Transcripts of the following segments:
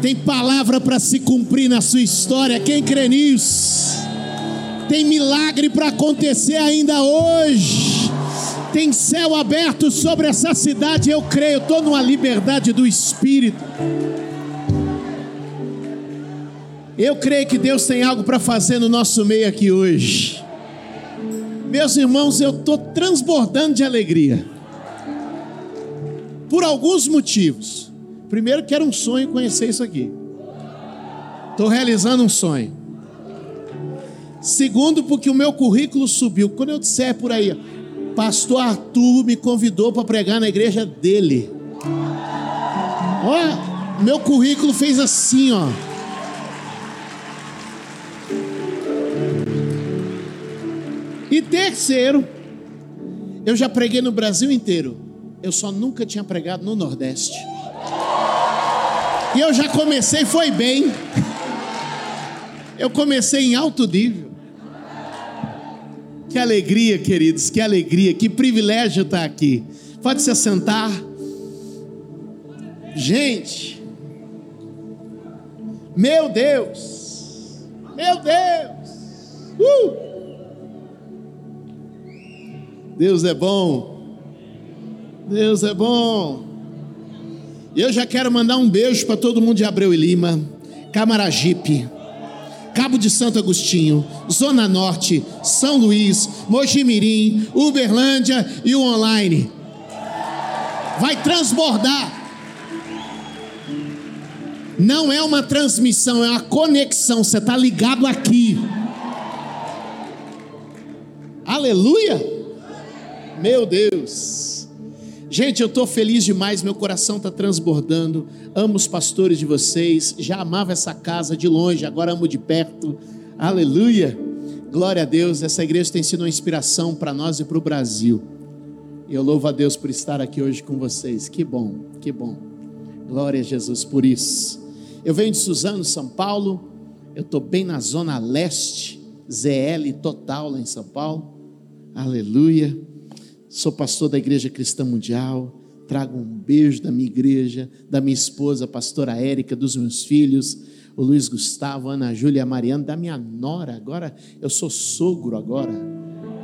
Tem palavra para se cumprir na sua história. Quem crê nisso? Tem milagre para acontecer ainda hoje. Tem céu aberto sobre essa cidade. Eu creio. Estou numa liberdade do Espírito. Eu creio que Deus tem algo para fazer no nosso meio aqui hoje. Meus irmãos, eu estou transbordando de alegria. Por alguns motivos. Primeiro, que era um sonho conhecer isso aqui. Estou realizando um sonho. Segundo, porque o meu currículo subiu. Quando eu disser por aí, Pastor Arthur me convidou para pregar na igreja dele. Olha, meu currículo fez assim, ó. E terceiro, eu já preguei no Brasil inteiro. Eu só nunca tinha pregado no Nordeste. E eu já comecei, foi bem. Eu comecei em alto nível. Que alegria, queridos, que alegria, que privilégio estar aqui. Pode se assentar. Gente, meu Deus, meu Deus, uh! Deus é bom. Deus é bom. Eu já quero mandar um beijo para todo mundo de Abreu e Lima, Camaragipe, Cabo de Santo Agostinho, Zona Norte, São Luís, Mojimirim, Uberlândia e o online. Vai transbordar. Não é uma transmissão, é uma conexão. Você está ligado aqui. Aleluia. Meu Deus. Gente, eu estou feliz demais, meu coração está transbordando. Amo os pastores de vocês. Já amava essa casa de longe, agora amo de perto. Aleluia. Glória a Deus. Essa igreja tem sido uma inspiração para nós e para o Brasil. Eu louvo a Deus por estar aqui hoje com vocês. Que bom, que bom. Glória a Jesus por isso. Eu venho de Suzano, São Paulo. Eu estou bem na zona leste, ZL total lá em São Paulo. Aleluia. Sou pastor da Igreja Cristã Mundial. Trago um beijo da minha igreja, da minha esposa, a pastora Érica, dos meus filhos, o Luiz Gustavo, Ana Júlia, a Mariana, da minha nora. Agora eu sou sogro agora.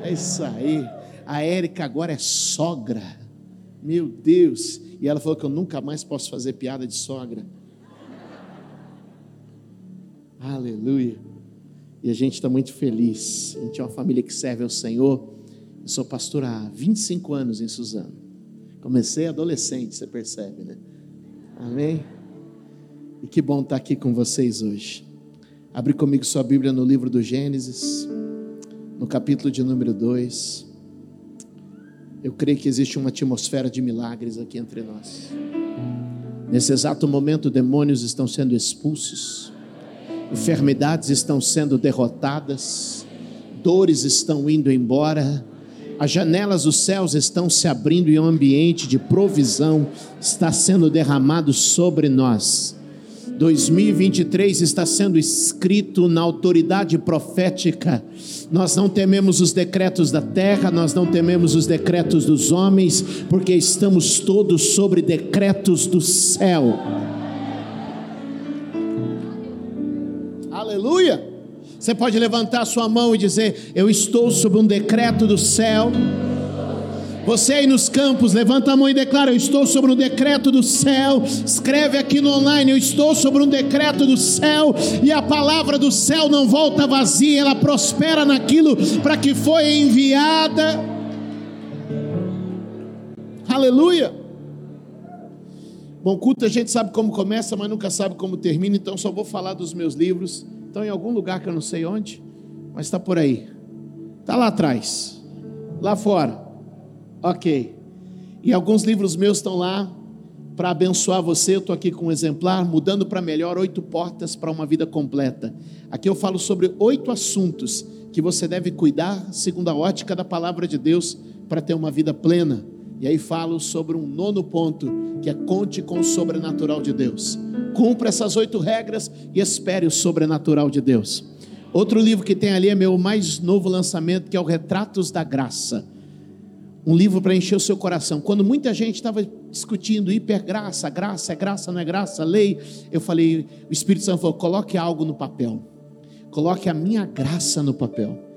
É isso aí. A Érica agora é sogra. Meu Deus. E ela falou que eu nunca mais posso fazer piada de sogra. Aleluia. E a gente está muito feliz. A gente é uma família que serve ao Senhor. Sou pastor há 25 anos em Suzano. Comecei adolescente, você percebe, né? Amém? E que bom estar aqui com vocês hoje. Abre comigo sua Bíblia no livro do Gênesis, no capítulo de número 2. Eu creio que existe uma atmosfera de milagres aqui entre nós. Nesse exato momento, demônios estão sendo expulsos, enfermidades estão sendo derrotadas, dores estão indo embora as janelas dos céus estão se abrindo e um ambiente de provisão está sendo derramado sobre nós. 2023 está sendo escrito na autoridade profética. Nós não tememos os decretos da terra, nós não tememos os decretos dos homens, porque estamos todos sobre decretos do céu. Você pode levantar sua mão e dizer: Eu estou sob um decreto do céu. Você aí nos campos, levanta a mão e declara: Eu estou sobre um decreto do céu. Escreve aqui no online: Eu estou sobre um decreto do céu. E a palavra do céu não volta vazia, ela prospera naquilo para que foi enviada. Aleluia. Bom, culto a gente sabe como começa, mas nunca sabe como termina, então só vou falar dos meus livros estão em algum lugar que eu não sei onde, mas está por aí. Está lá atrás, lá fora. Ok. E alguns livros meus estão lá para abençoar você. Eu estou aqui com um exemplar, mudando para melhor, oito portas para uma vida completa. Aqui eu falo sobre oito assuntos que você deve cuidar, segundo a ótica da palavra de Deus, para ter uma vida plena. E aí falo sobre um nono ponto, que é conte com o sobrenatural de Deus. Cumpra essas oito regras e espere o sobrenatural de Deus. Outro livro que tem ali é meu mais novo lançamento, que é o Retratos da Graça. um livro para encher o seu coração. Quando muita gente estava discutindo hipergraça, graça, é graça, não é graça, lei, eu falei, o Espírito Santo falou: coloque algo no papel, coloque a minha graça no papel.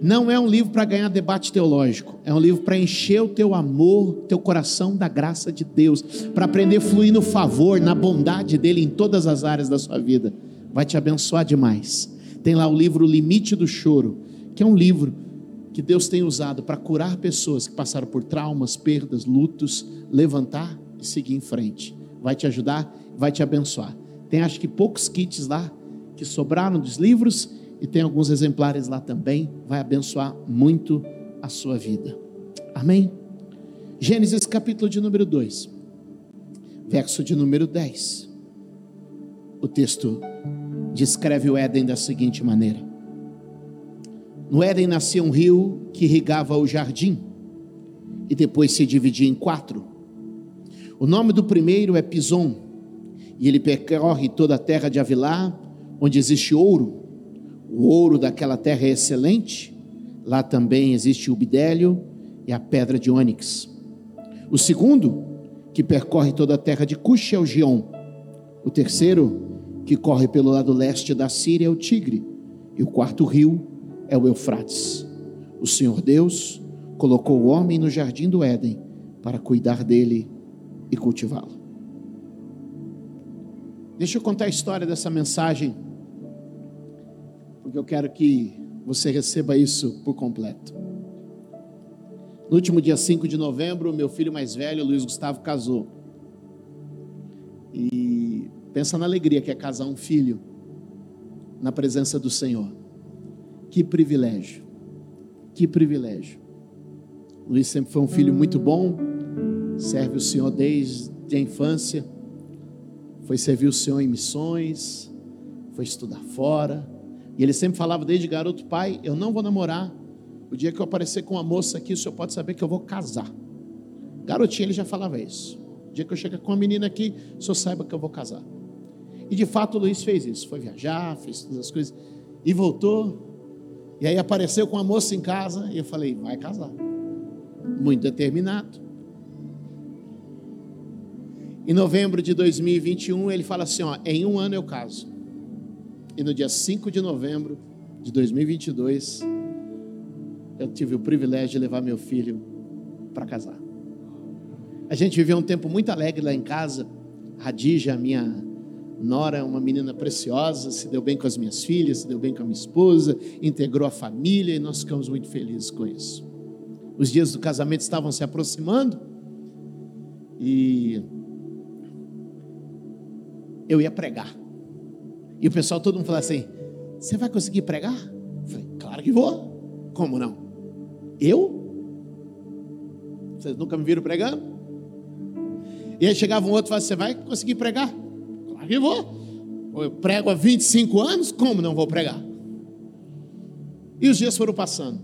Não é um livro para ganhar debate teológico, é um livro para encher o teu amor, teu coração da graça de Deus, para aprender a fluir no favor, na bondade dele em todas as áreas da sua vida. Vai te abençoar demais. Tem lá o livro Limite do Choro, que é um livro que Deus tem usado para curar pessoas que passaram por traumas, perdas, lutos, levantar e seguir em frente. Vai te ajudar, vai te abençoar. Tem acho que poucos kits lá que sobraram dos livros e tem alguns exemplares lá também. Vai abençoar muito a sua vida. Amém? Gênesis capítulo de número 2, verso de número 10. O texto descreve o Éden da seguinte maneira: No Éden nascia um rio que irrigava o jardim e depois se dividia em quatro. O nome do primeiro é Pison, e ele percorre toda a terra de Avilá, onde existe ouro o ouro daquela terra é excelente, lá também existe o bidélio e a pedra de ônix. O segundo, que percorre toda a terra de Cush, é o Gion. O terceiro, que corre pelo lado leste da Síria, é o Tigre. E o quarto rio é o Eufrates. O Senhor Deus colocou o homem no jardim do Éden para cuidar dele e cultivá-lo. Deixa eu contar a história dessa mensagem porque eu quero que você receba isso por completo. No último dia 5 de novembro, meu filho mais velho, Luiz Gustavo, casou. E pensa na alegria que é casar um filho na presença do Senhor. Que privilégio. Que privilégio. Luiz sempre foi um filho muito bom, serve o Senhor desde a infância, foi servir o Senhor em missões, foi estudar fora, e ele sempre falava desde garoto, pai, eu não vou namorar. O dia que eu aparecer com uma moça aqui, o senhor pode saber que eu vou casar. Garotinho, ele já falava isso. O dia que eu chegar com uma menina aqui, o senhor saiba que eu vou casar. E de fato o Luiz fez isso. Foi viajar, fez todas as coisas. E voltou. E aí apareceu com uma moça em casa. E eu falei, vai casar. Muito determinado. Em novembro de 2021, ele fala assim: ó, em um ano eu caso. E no dia 5 de novembro de 2022, eu tive o privilégio de levar meu filho para casar. A gente viveu um tempo muito alegre lá em casa. Radija, a minha nora, uma menina preciosa, se deu bem com as minhas filhas, se deu bem com a minha esposa, integrou a família e nós ficamos muito felizes com isso. Os dias do casamento estavam se aproximando e eu ia pregar. E o pessoal, todo mundo falava assim: Você vai conseguir pregar? Eu falei: Claro que vou. Como não? Eu? Vocês nunca me viram pregando? E aí chegava um outro e falava: Você vai conseguir pregar? Claro que vou. Eu prego há 25 anos, como não vou pregar? E os dias foram passando.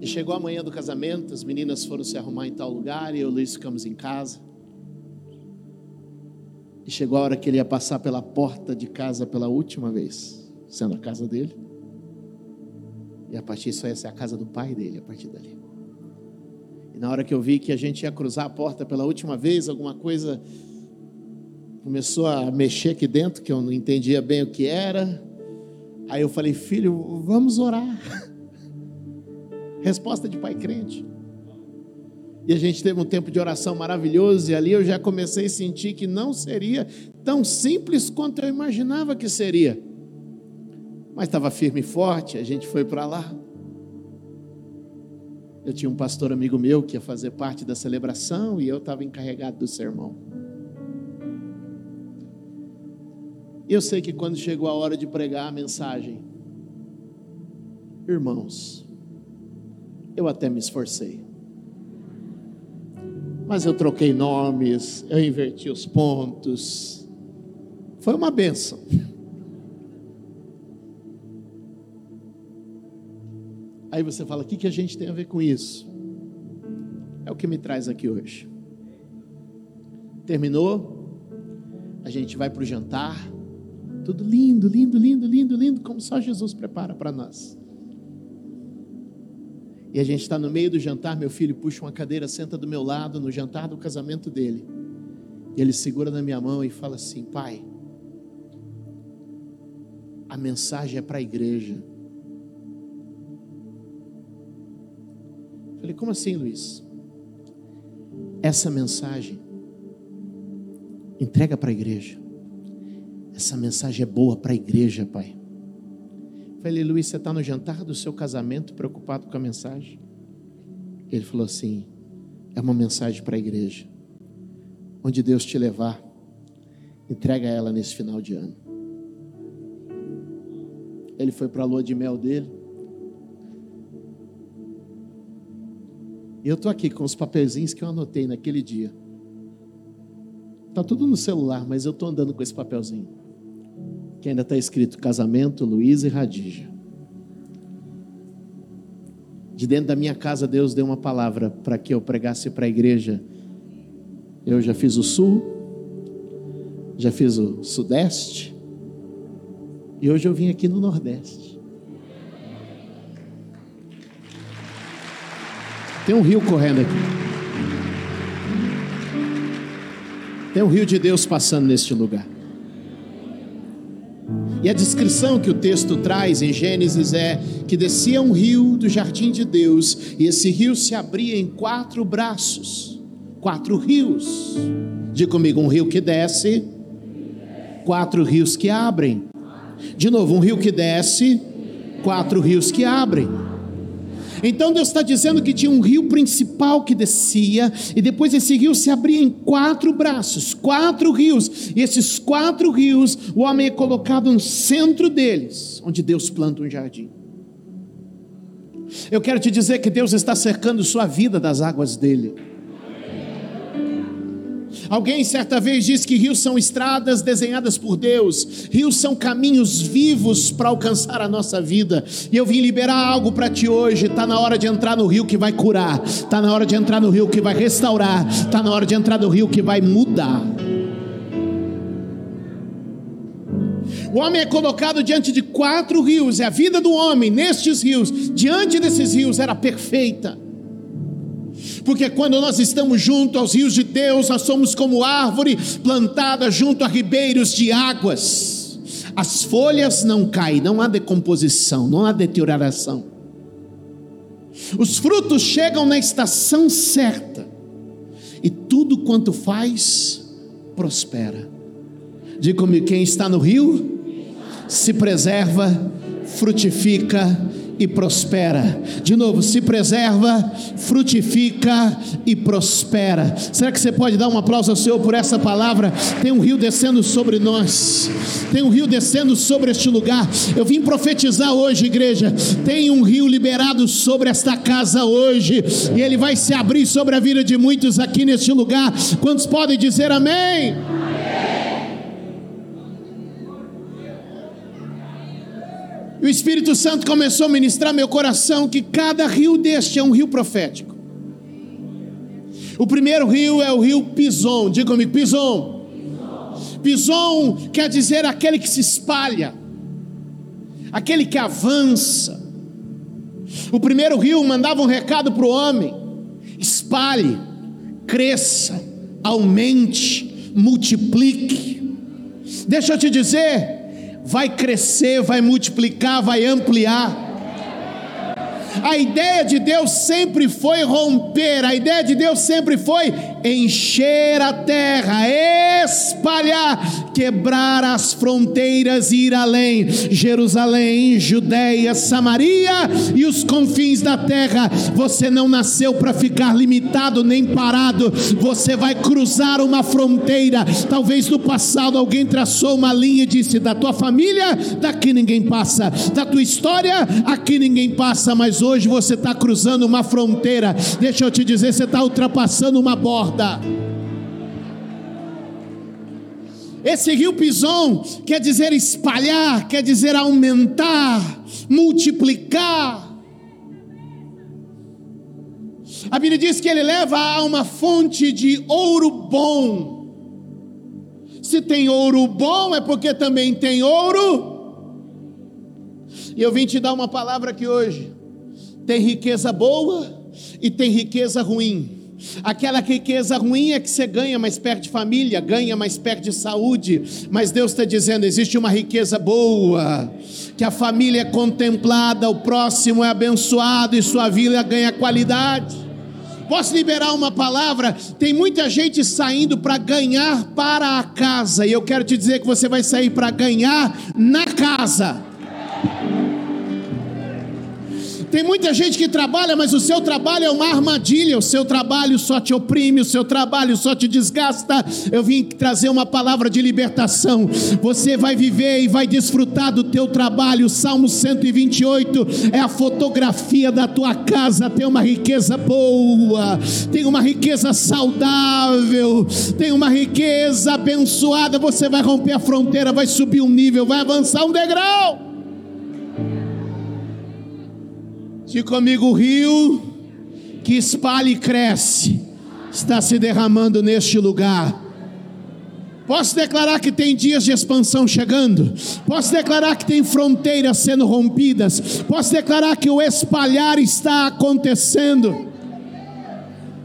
E chegou a manhã do casamento, as meninas foram se arrumar em tal lugar e eu e Luiz ficamos em casa. E chegou a hora que ele ia passar pela porta de casa pela última vez, sendo a casa dele. E a partir disso ia ser a casa do pai dele, a partir dali. E na hora que eu vi que a gente ia cruzar a porta pela última vez, alguma coisa começou a mexer aqui dentro, que eu não entendia bem o que era. Aí eu falei, filho, vamos orar. Resposta de pai crente. E a gente teve um tempo de oração maravilhoso, e ali eu já comecei a sentir que não seria tão simples quanto eu imaginava que seria. Mas estava firme e forte, a gente foi para lá. Eu tinha um pastor amigo meu que ia fazer parte da celebração e eu estava encarregado do sermão. Eu sei que quando chegou a hora de pregar a mensagem, irmãos, eu até me esforcei mas eu troquei nomes, eu inverti os pontos. Foi uma benção. Aí você fala: o que, que a gente tem a ver com isso? É o que me traz aqui hoje. Terminou, a gente vai para o jantar, tudo lindo, lindo, lindo, lindo, lindo, como só Jesus prepara para nós. E a gente está no meio do jantar, meu filho puxa uma cadeira, senta do meu lado, no jantar do casamento dele. E ele segura na minha mão e fala assim: Pai, a mensagem é para a igreja. Falei, como assim, Luiz? Essa mensagem entrega para a igreja. Essa mensagem é boa para a igreja, pai. Falei, Luiz, você está no jantar do seu casamento preocupado com a mensagem? Ele falou assim: é uma mensagem para a igreja. Onde Deus te levar, entrega ela nesse final de ano. Ele foi para a lua de mel dele. E eu estou aqui com os papelzinhos que eu anotei naquele dia. Está tudo no celular, mas eu estou andando com esse papelzinho. Que ainda está escrito casamento Luiz e Radija. De dentro da minha casa, Deus deu uma palavra para que eu pregasse para a igreja. Eu já fiz o sul, já fiz o sudeste, e hoje eu vim aqui no Nordeste. Tem um rio correndo aqui. Tem um rio de Deus passando neste lugar. E a descrição que o texto traz em Gênesis é que descia um rio do jardim de Deus, e esse rio se abria em quatro braços, quatro rios. Diga comigo, um rio que desce, quatro rios que abrem. De novo, um rio que desce, quatro rios que abrem. Então Deus está dizendo que tinha um rio principal que descia, e depois esse rio se abria em quatro braços, quatro rios, e esses quatro rios, o homem é colocado no centro deles, onde Deus planta um jardim. Eu quero te dizer que Deus está cercando sua vida das águas dele. Alguém certa vez disse que rios são estradas desenhadas por Deus, rios são caminhos vivos para alcançar a nossa vida. E eu vim liberar algo para ti hoje. Está na hora de entrar no rio que vai curar, está na hora de entrar no rio que vai restaurar, está na hora de entrar no rio que vai mudar. O homem é colocado diante de quatro rios, e a vida do homem nestes rios, diante desses rios, era perfeita porque quando nós estamos junto aos rios de Deus, nós somos como árvore plantada junto a ribeiros de águas. As folhas não caem, não há decomposição, não há deterioração. Os frutos chegam na estação certa, e tudo quanto faz, prospera. Diga-me, quem está no rio, se preserva, frutifica e prospera. De novo, se preserva, frutifica e prospera. Será que você pode dar um aplauso ao Senhor por essa palavra? Tem um rio descendo sobre nós, tem um rio descendo sobre este lugar. Eu vim profetizar hoje, igreja. Tem um rio liberado sobre esta casa hoje, e ele vai se abrir sobre a vida de muitos aqui neste lugar. Quantos podem dizer amém? O Espírito Santo começou a ministrar meu coração que cada rio deste é um rio profético. O primeiro rio é o rio Pison, diga comigo, Pison. Pison quer dizer aquele que se espalha, aquele que avança. O primeiro rio mandava um recado para o homem: espalhe, cresça, aumente, multiplique. Deixa eu te dizer, vai crescer, vai multiplicar, vai ampliar. A ideia de Deus sempre foi romper, a ideia de Deus sempre foi encher a terra, espalhar, quebrar as fronteiras e ir além. Jerusalém, Judéia, Samaria e os confins da terra. Você não nasceu para ficar limitado nem parado, você vai cruzar uma fronteira. Talvez no passado alguém traçou uma linha e disse: da tua família, daqui ninguém passa, da tua história, aqui ninguém passa, mas hoje você está cruzando uma fronteira. Deixa eu te dizer, você está ultrapassando uma borda. Esse rio Pison quer dizer espalhar, quer dizer aumentar, multiplicar. A Bíblia diz que ele leva a uma fonte de ouro bom. Se tem ouro bom, é porque também tem ouro. E eu vim te dar uma palavra aqui hoje. Tem riqueza boa e tem riqueza ruim. Aquela riqueza ruim é que você ganha, mas perde família, ganha, mas perde saúde. Mas Deus está dizendo: existe uma riqueza boa, que a família é contemplada, o próximo é abençoado e sua vida ganha qualidade. Posso liberar uma palavra? Tem muita gente saindo para ganhar para a casa, e eu quero te dizer que você vai sair para ganhar na casa. Tem muita gente que trabalha, mas o seu trabalho é uma armadilha, o seu trabalho só te oprime, o seu trabalho só te desgasta. Eu vim trazer uma palavra de libertação. Você vai viver e vai desfrutar do teu trabalho. O Salmo 128 é a fotografia da tua casa. Tem uma riqueza boa, tem uma riqueza saudável, tem uma riqueza abençoada. Você vai romper a fronteira, vai subir um nível, vai avançar um degrau. Diga comigo, o rio que espalha e cresce está se derramando neste lugar. Posso declarar que tem dias de expansão chegando. Posso declarar que tem fronteiras sendo rompidas. Posso declarar que o espalhar está acontecendo.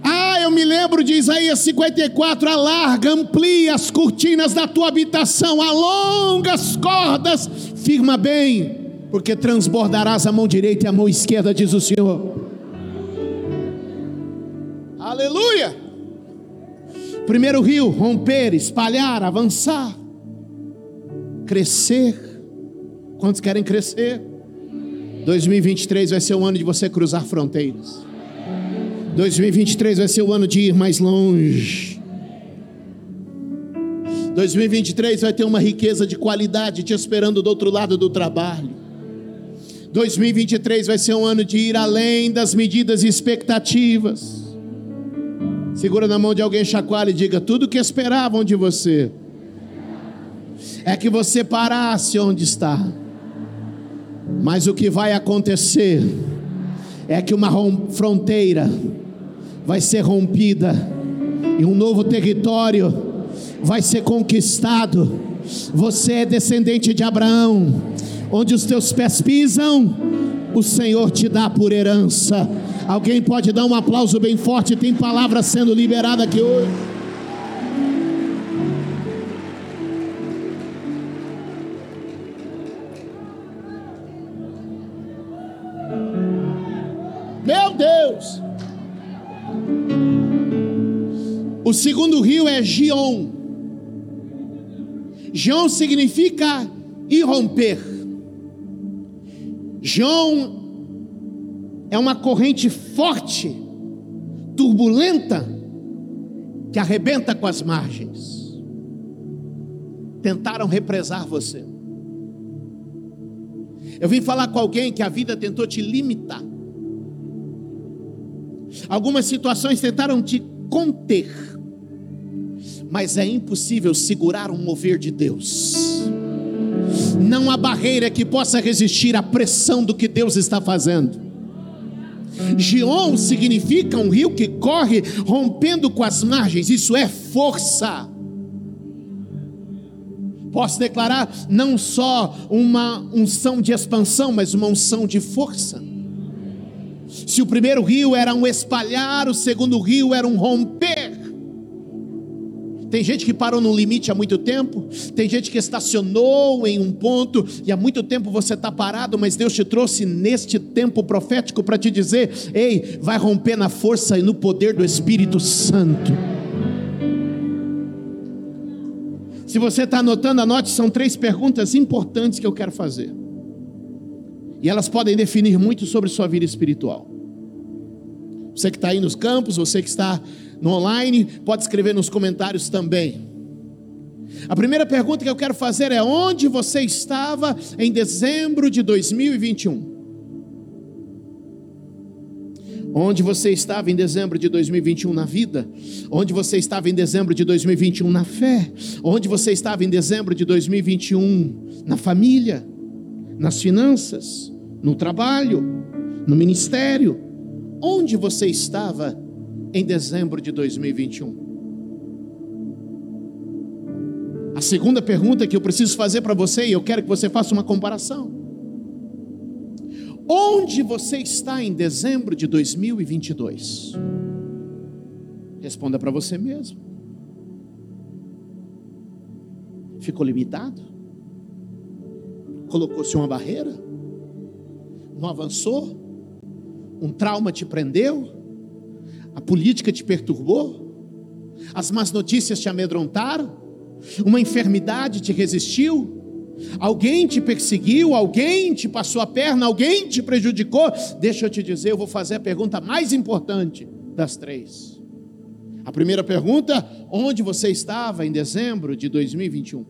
Ah, eu me lembro de Isaías 54: alarga, amplia as cortinas da tua habitação, alonga as cordas, firma bem porque transbordarás a mão direita e a mão esquerda, diz o Senhor. Aleluia! Primeiro rio, romper, espalhar, avançar, crescer. Quantos querem crescer? 2023 vai ser o ano de você cruzar fronteiras. 2023 vai ser o ano de ir mais longe. 2023 vai ter uma riqueza de qualidade te esperando do outro lado do trabalho. 2023 vai ser um ano de ir além das medidas e expectativas. Segura na mão de alguém, chacoalha e diga: tudo que esperavam de você é que você parasse onde está. Mas o que vai acontecer é que uma fronteira vai ser rompida e um novo território vai ser conquistado. Você é descendente de Abraão onde os teus pés pisam, o Senhor te dá por herança. Alguém pode dar um aplauso bem forte, tem palavra sendo liberada aqui hoje. Meu Deus! O segundo rio é Gion. Gion significa irromper. João é uma corrente forte, turbulenta, que arrebenta com as margens. Tentaram represar você. Eu vim falar com alguém que a vida tentou te limitar. Algumas situações tentaram te conter, mas é impossível segurar um mover de Deus não há barreira que possa resistir à pressão do que Deus está fazendo. Gion significa um rio que corre rompendo com as margens, isso é força. Posso declarar não só uma unção de expansão, mas uma unção de força. Se o primeiro rio era um espalhar, o segundo rio era um romper. Tem gente que parou no limite há muito tempo, tem gente que estacionou em um ponto e há muito tempo você está parado, mas Deus te trouxe neste tempo profético para te dizer: ei, vai romper na força e no poder do Espírito Santo. Se você está anotando, anote, são três perguntas importantes que eu quero fazer. E elas podem definir muito sobre sua vida espiritual. Você que está aí nos campos, você que está no online, pode escrever nos comentários também. A primeira pergunta que eu quero fazer é: onde você estava em dezembro de 2021? Onde você estava em dezembro de 2021 na vida? Onde você estava em dezembro de 2021 na fé? Onde você estava em dezembro de 2021 na família, nas finanças, no trabalho, no ministério? Onde você estava em dezembro de 2021? A segunda pergunta que eu preciso fazer para você, e eu quero que você faça uma comparação. Onde você está em dezembro de 2022? Responda para você mesmo. Ficou limitado? Colocou-se uma barreira? Não avançou? Um trauma te prendeu? A política te perturbou? As más notícias te amedrontaram? Uma enfermidade te resistiu? Alguém te perseguiu, alguém te passou a perna, alguém te prejudicou. Deixa eu te dizer, eu vou fazer a pergunta mais importante das três. A primeira pergunta: onde você estava em dezembro de 2021?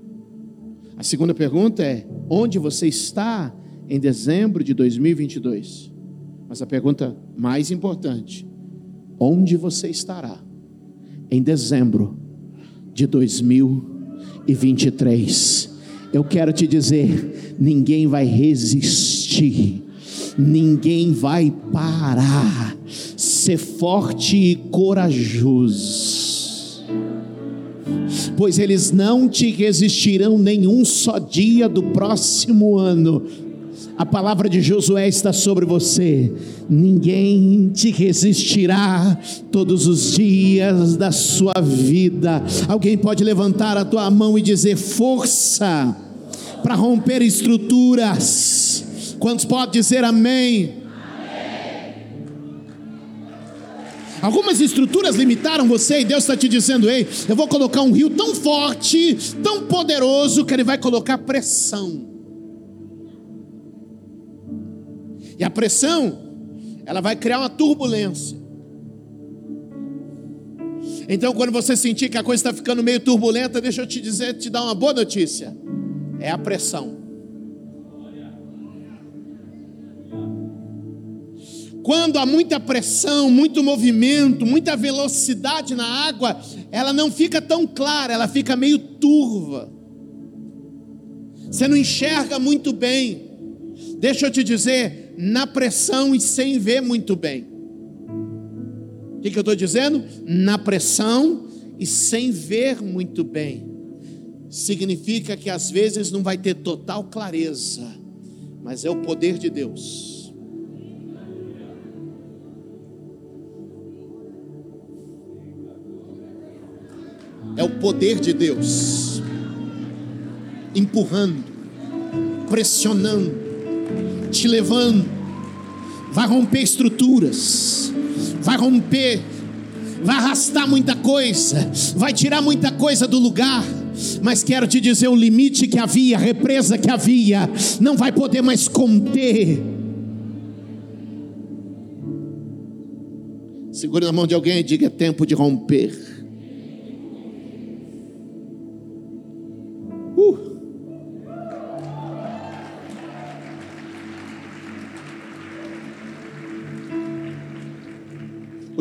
A segunda pergunta é: onde você está em dezembro de 2022? Mas a pergunta mais importante: onde você estará em dezembro de 2023? Eu quero te dizer: ninguém vai resistir, ninguém vai parar. Ser forte e corajoso, pois eles não te resistirão nenhum só dia do próximo ano. A palavra de Josué está sobre você. Ninguém te resistirá todos os dias da sua vida. Alguém pode levantar a tua mão e dizer: força para romper estruturas. Quantos podem dizer amém? Algumas estruturas limitaram você e Deus está te dizendo: ei, eu vou colocar um rio tão forte, tão poderoso, que Ele vai colocar pressão. E a pressão, ela vai criar uma turbulência. Então, quando você sentir que a coisa está ficando meio turbulenta, deixa eu te dizer, te dar uma boa notícia é a pressão. Quando há muita pressão, muito movimento, muita velocidade na água, ela não fica tão clara, ela fica meio turva. Você não enxerga muito bem. Deixa eu te dizer, na pressão e sem ver muito bem. O que, que eu estou dizendo? Na pressão e sem ver muito bem significa que às vezes não vai ter total clareza, mas é o poder de Deus. É o poder de Deus empurrando, pressionando, te levando, vai romper estruturas, vai romper, vai arrastar muita coisa, vai tirar muita coisa do lugar. Mas quero te dizer: o limite que havia, a represa que havia, não vai poder mais conter. Segure na mão de alguém e diga: é tempo de romper.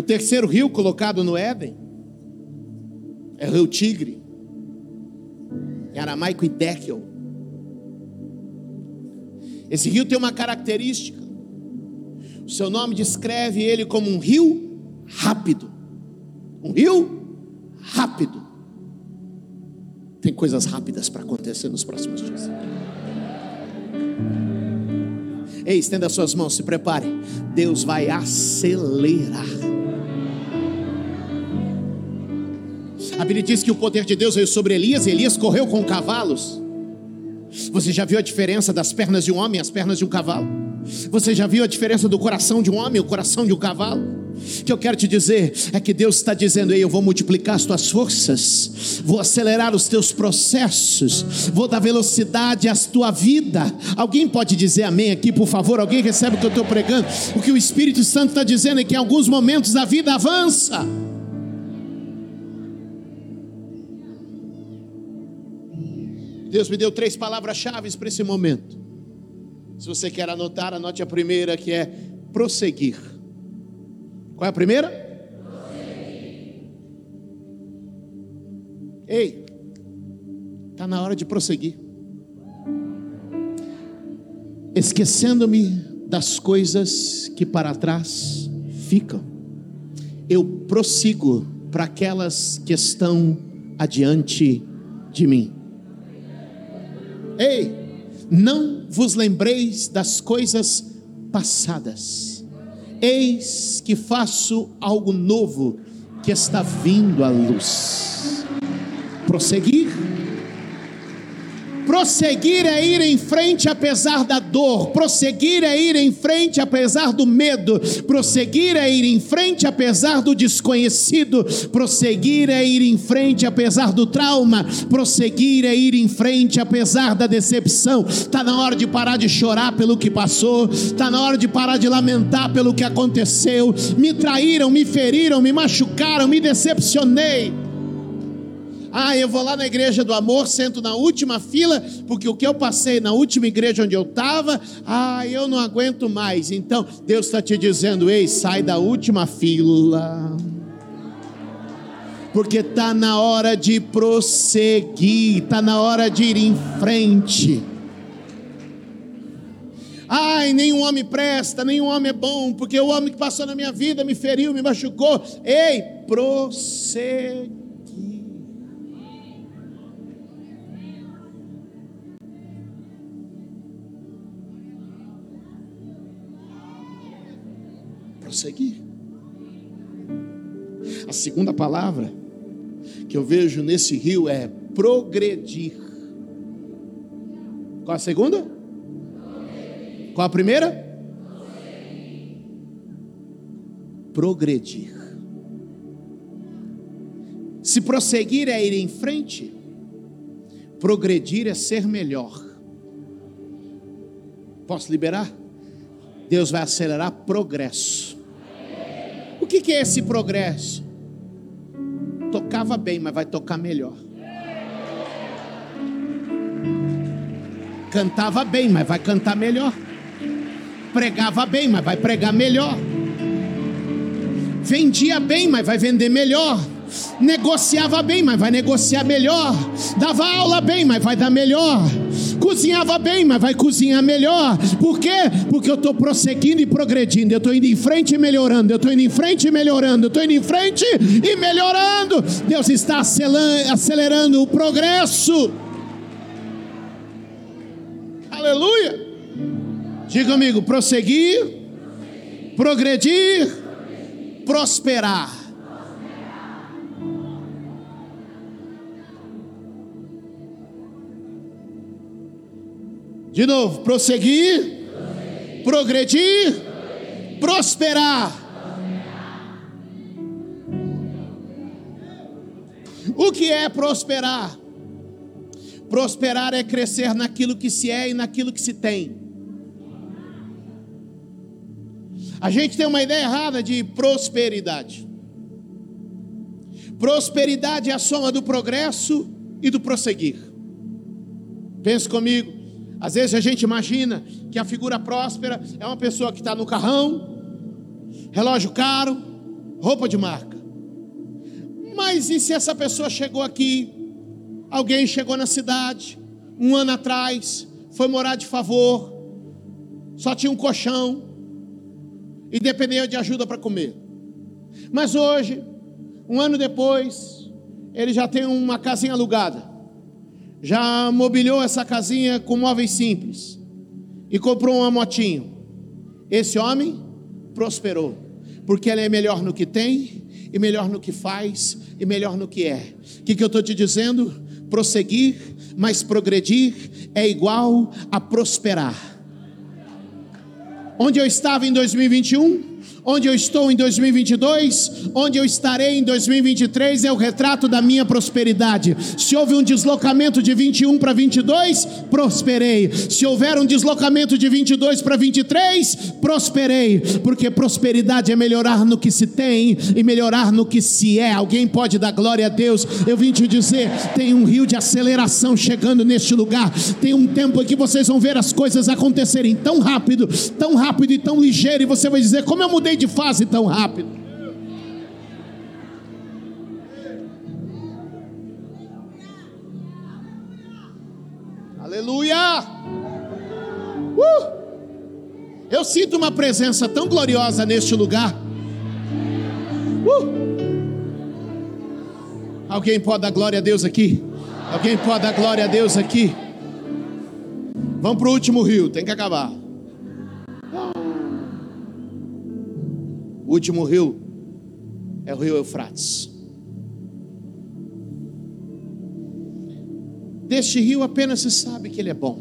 Terceiro rio colocado no Éden é o rio Tigre em aramaico Idekel. Esse rio tem uma característica. O seu nome descreve ele como um rio rápido. Um rio rápido. Tem coisas rápidas para acontecer nos próximos dias. Ei, estenda suas mãos, se prepare. Deus vai acelerar. A Bíblia diz que o poder de Deus veio sobre Elias e Elias correu com cavalos. Você já viu a diferença das pernas de um homem e as pernas de um cavalo? Você já viu a diferença do coração de um homem e o coração de um cavalo? O que eu quero te dizer é que Deus está dizendo: Ei, eu vou multiplicar as tuas forças, vou acelerar os teus processos, vou dar velocidade à tua vida. Alguém pode dizer amém aqui, por favor? Alguém recebe o que eu estou pregando? O que o Espírito Santo está dizendo é que em alguns momentos a vida avança. Deus me deu três palavras-chave para esse momento. Se você quer anotar, anote a primeira que é prosseguir. Qual é a primeira? Prosseguir. Ei, está na hora de prosseguir. Esquecendo-me das coisas que para trás ficam, eu prossigo para aquelas que estão adiante de mim. Ei, não vos lembreis das coisas passadas. Eis que faço algo novo que está vindo à luz. Prosseguir Prosseguir é ir em frente apesar da dor, prosseguir é ir em frente apesar do medo, prosseguir é ir em frente apesar do desconhecido, prosseguir é ir em frente apesar do trauma, prosseguir é ir em frente apesar da decepção. Está na hora de parar de chorar pelo que passou, está na hora de parar de lamentar pelo que aconteceu. Me traíram, me feriram, me machucaram, me decepcionei. Ah, eu vou lá na igreja do amor, sento na última fila, porque o que eu passei na última igreja onde eu estava, ah, eu não aguento mais. Então, Deus está te dizendo: ei, sai da última fila. Porque está na hora de prosseguir, está na hora de ir em frente. Ai, nenhum homem presta, nenhum homem é bom, porque o homem que passou na minha vida me feriu, me machucou. Ei, prosseguir. A segunda palavra que eu vejo nesse rio é progredir. Qual a segunda? Qual a primeira? Progredir. Se prosseguir é ir em frente, progredir é ser melhor. Posso liberar? Deus vai acelerar progresso. Que, que é esse progresso? Tocava bem, mas vai tocar melhor. Cantava bem, mas vai cantar melhor. Pregava bem, mas vai pregar melhor. Vendia bem, mas vai vender melhor negociava bem, mas vai negociar melhor, dava aula bem, mas vai dar melhor, cozinhava bem, mas vai cozinhar melhor. Por quê? Porque eu estou prosseguindo e progredindo, eu estou indo em frente e melhorando, eu estou indo em frente e melhorando, eu estou indo em frente e melhorando. Deus está acelerando o progresso. Aleluia. Diga comigo: prosseguir, progredir, prosperar. De novo, prosseguir, progredir, prosperar. O que é prosperar? Prosperar é crescer naquilo que se é e naquilo que se tem. A gente tem uma ideia errada de prosperidade. Prosperidade é a soma do progresso e do prosseguir. Pense comigo. Às vezes a gente imagina que a figura próspera é uma pessoa que está no carrão, relógio caro, roupa de marca. Mas e se essa pessoa chegou aqui, alguém chegou na cidade, um ano atrás, foi morar de favor, só tinha um colchão e dependia de ajuda para comer. Mas hoje, um ano depois, ele já tem uma casinha alugada já mobiliou essa casinha com móveis simples e comprou uma motinho. Esse homem prosperou, porque ele é melhor no que tem, e melhor no que faz, e melhor no que é. O que, que eu estou te dizendo? Prosseguir, mas progredir é igual a prosperar. Onde eu estava em 2021? Onde eu estou em 2022, onde eu estarei em 2023 é o retrato da minha prosperidade. Se houve um deslocamento de 21 para 22, prosperei. Se houver um deslocamento de 22 para 23, prosperei, porque prosperidade é melhorar no que se tem e melhorar no que se é. Alguém pode dar glória a Deus. Eu vim te dizer, tem um rio de aceleração chegando neste lugar. Tem um tempo em que vocês vão ver as coisas acontecerem tão rápido, tão rápido e tão ligeiro e você vai dizer: "Como eu mudei de fase tão rápido. Aleluia! Uh! Eu sinto uma presença tão gloriosa neste lugar. Uh! Alguém pode dar glória a Deus aqui? Alguém pode dar glória a Deus aqui? Vamos para o último rio, tem que acabar. O último rio é o rio Eufrates. Deste rio apenas se sabe que ele é bom.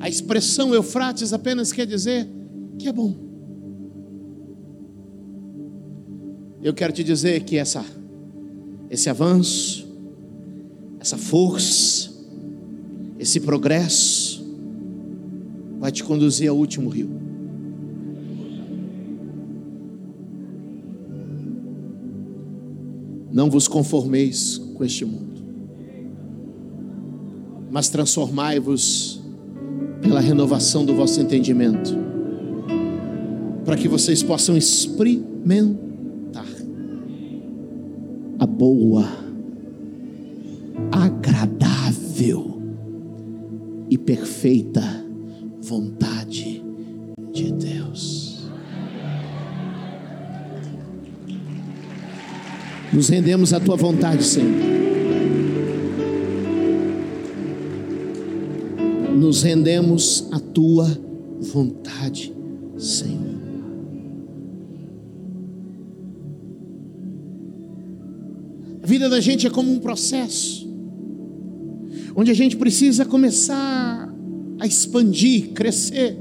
A expressão Eufrates apenas quer dizer que é bom. Eu quero te dizer que essa, esse avanço, essa força, esse progresso, vai te conduzir ao último rio. Não vos conformeis com este mundo, mas transformai-vos pela renovação do vosso entendimento, para que vocês possam experimentar a boa, agradável e perfeita vontade Nos rendemos à tua vontade, Senhor. nos rendemos à tua vontade, Senhor. A vida da gente é como um processo, onde a gente precisa começar a expandir, crescer.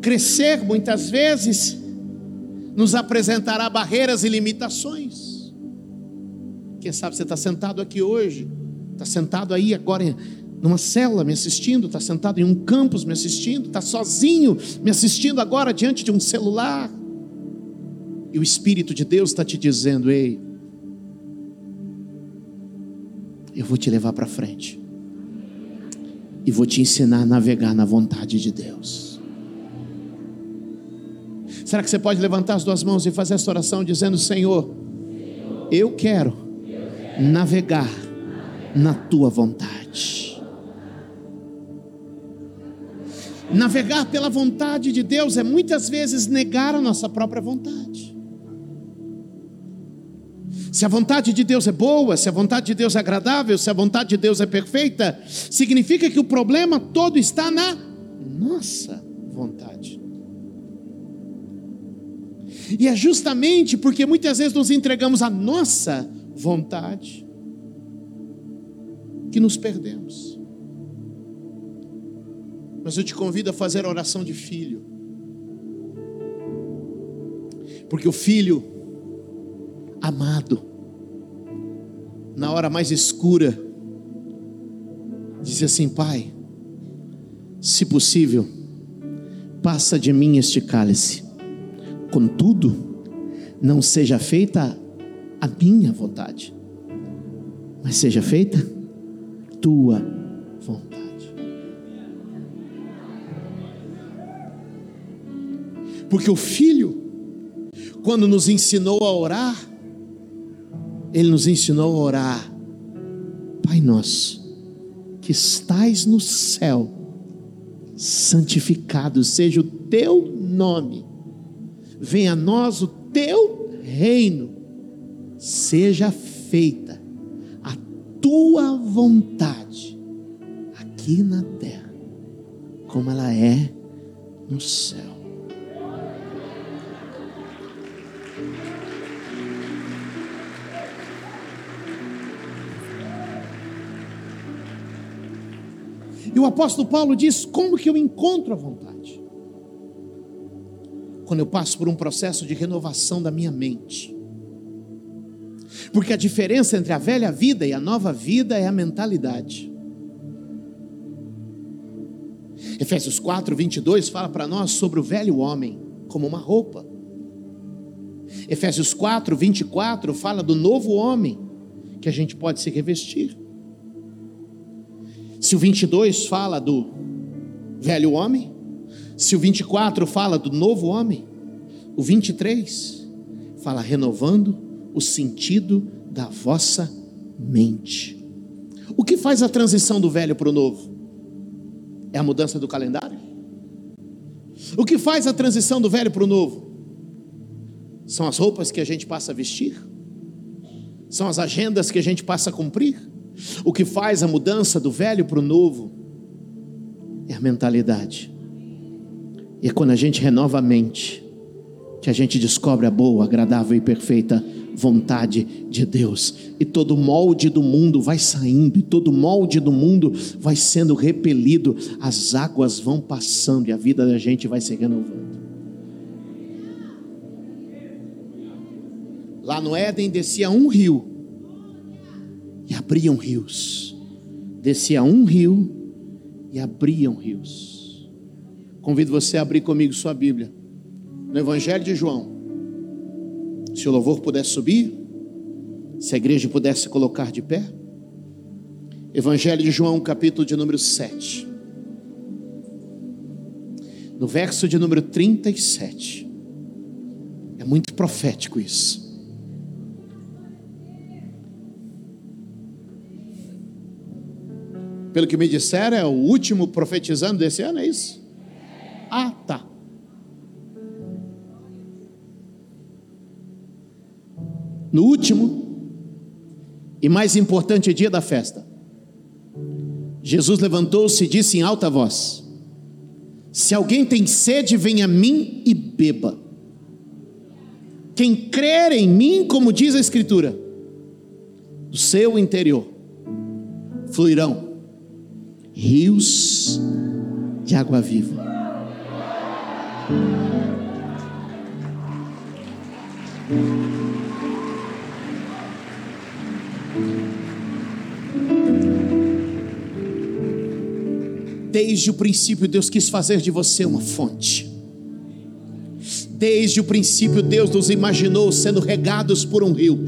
Crescer muitas vezes nos apresentará barreiras e limitações. Quem sabe você está sentado aqui hoje está sentado aí agora numa cela me assistindo, está sentado em um campus me assistindo, está sozinho me assistindo agora diante de um celular. E o Espírito de Deus está te dizendo: ei, eu vou te levar para frente, e vou te ensinar a navegar na vontade de Deus. Será que você pode levantar as duas mãos e fazer essa oração dizendo: Senhor, eu quero navegar na tua vontade. Navegar pela vontade de Deus é muitas vezes negar a nossa própria vontade. Se a vontade de Deus é boa, se a vontade de Deus é agradável, se a vontade de Deus é perfeita, significa que o problema todo está na nossa vontade. E é justamente porque muitas vezes nos entregamos à nossa vontade que nos perdemos. Mas eu te convido a fazer a oração de filho. Porque o filho amado, na hora mais escura, diz assim: Pai, se possível, passa de mim este cálice, contudo, não seja feita a minha vontade, mas seja feita tua vontade. Porque o Filho, quando nos ensinou a orar, Ele nos ensinou a orar, Pai Nosso, que estais no céu, santificado seja o teu nome, venha a nós o teu reino, seja feita tua vontade aqui na terra, como ela é no céu. E o apóstolo Paulo diz: como que eu encontro a vontade? Quando eu passo por um processo de renovação da minha mente. Porque a diferença entre a velha vida e a nova vida é a mentalidade. Efésios 4, 22 fala para nós sobre o velho homem como uma roupa. Efésios 4, 24 fala do novo homem que a gente pode se revestir. Se o 22 fala do velho homem, se o 24 fala do novo homem, o 23 fala renovando o sentido da vossa mente. O que faz a transição do velho para o novo? É a mudança do calendário? O que faz a transição do velho para o novo? São as roupas que a gente passa a vestir? São as agendas que a gente passa a cumprir? O que faz a mudança do velho para o novo é a mentalidade, E é quando a gente renova a mente, que a gente descobre a boa, agradável e perfeita vontade de Deus. E todo molde do mundo vai saindo, e todo molde do mundo vai sendo repelido, as águas vão passando e a vida da gente vai se renovando. Lá no Éden descia um rio e abriam rios. Descia um rio e abriam rios. Convido você a abrir comigo sua Bíblia. No Evangelho de João. Se o louvor pudesse subir, se a igreja pudesse colocar de pé. Evangelho de João, capítulo de número 7. No verso de número 37. É muito profético isso. Pelo que me disseram, é o último profetizando desse ano, é isso? Ah, tá. No último e mais importante dia da festa, Jesus levantou-se e disse em alta voz: Se alguém tem sede, venha a mim e beba. Quem crer em mim, como diz a Escritura, do seu interior fluirão rios de água viva. Desde o princípio, Deus quis fazer de você uma fonte. Desde o princípio, Deus nos imaginou sendo regados por um rio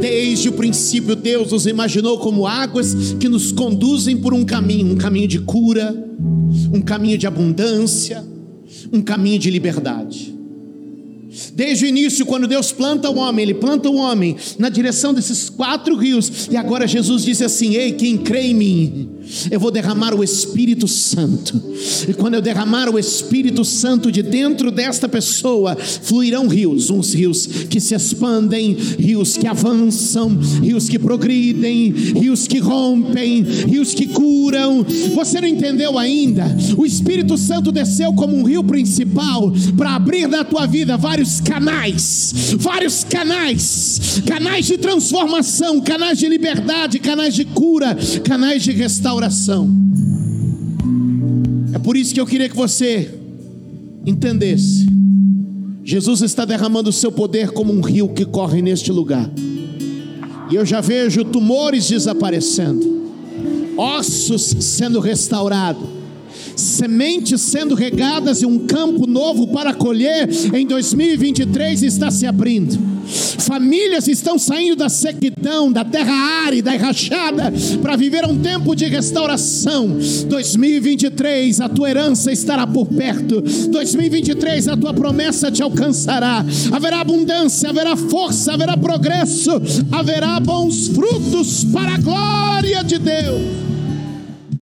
Desde o princípio, Deus nos imaginou como águas que nos conduzem por um caminho um caminho de cura, um caminho de abundância, um caminho de liberdade. Desde o início, quando Deus planta o homem, Ele planta o homem na direção desses quatro rios, e agora Jesus disse assim: Ei, quem crê em mim, eu vou derramar o Espírito Santo, e quando eu derramar o Espírito Santo de dentro desta pessoa, fluirão rios, uns rios que se expandem, rios que avançam, rios que progridem, rios que rompem, rios que curam. Você não entendeu ainda? O Espírito Santo desceu como um rio principal para abrir na tua vida vários canais, vários canais, canais de transformação, canais de liberdade, canais de cura, canais de restauração. É por isso que eu queria que você entendesse. Jesus está derramando o seu poder como um rio que corre neste lugar. E eu já vejo tumores desaparecendo, ossos sendo restaurados sementes sendo regadas e um campo novo para colher em 2023 está se abrindo. Famílias estão saindo da sequidão, da terra árida e rachada, para viver um tempo de restauração. 2023, a tua herança estará por perto. 2023, a tua promessa te alcançará. Haverá abundância, haverá força, haverá progresso, haverá bons frutos para a glória de Deus.